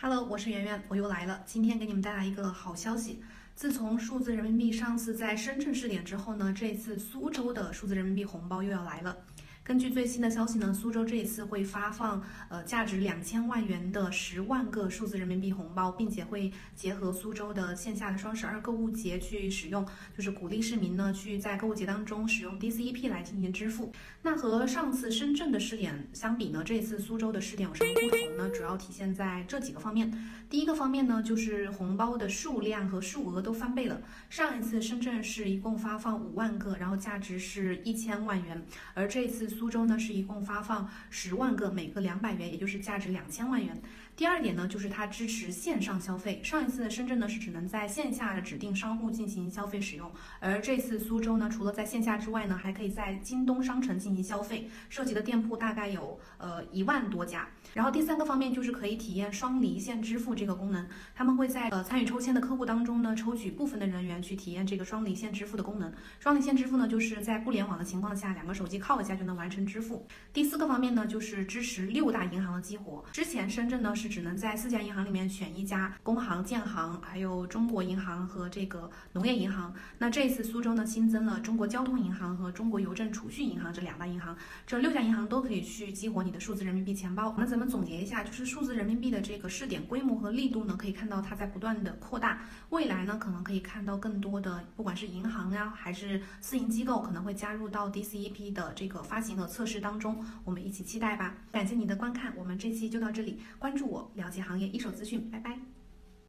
Hello，我是圆圆，我又来了。今天给你们带来一个好消息。自从数字人民币上次在深圳试点之后呢，这次苏州的数字人民币红包又要来了。根据最新的消息呢，苏州这一次会发放呃价值两千万元的十万个数字人民币红包，并且会结合苏州的线下的双十二购物节去使用，就是鼓励市民呢去在购物节当中使用 DCEP 来进行支付。那和上次深圳的试点相比呢，这次苏州的试点有什么不同呢？主要体现在这几个方面。第一个方面呢，就是红包的数量和数额都翻倍了。上一次深圳是一共发放五万个，然后价值是一千万元，而这次。苏州呢是一共发放十万个，每个两百元，也就是价值两千万元。第二点呢，就是它支持线上消费。上一次深圳呢是只能在线下的指定商户进行消费使用，而这次苏州呢，除了在线下之外呢，还可以在京东商城进行消费，涉及的店铺大概有呃一万多家。然后第三个方面就是可以体验双离线支付这个功能，他们会在呃参与抽签的客户当中呢，抽取部分的人员去体验这个双离线支付的功能。双离线支付呢，就是在不联网的情况下，两个手机靠一下就能完。完成支付。第四个方面呢，就是支持六大银行的激活。之前深圳呢是只能在四家银行里面选一家，工行、建行，还有中国银行和这个农业银行。那这一次苏州呢新增了中国交通银行和中国邮政储蓄银行这两大银行，这六家银行都可以去激活你的数字人民币钱包。那咱们总结一下，就是数字人民币的这个试点规模和力度呢，可以看到它在不断的扩大。未来呢，可能可以看到更多的，不管是银行呀，还是私营机构，可能会加入到 DCEP 的这个发行。的测试当中，我们一起期待吧。感谢你的观看，我们这期就到这里。关注我，了解行业一手资讯。拜拜。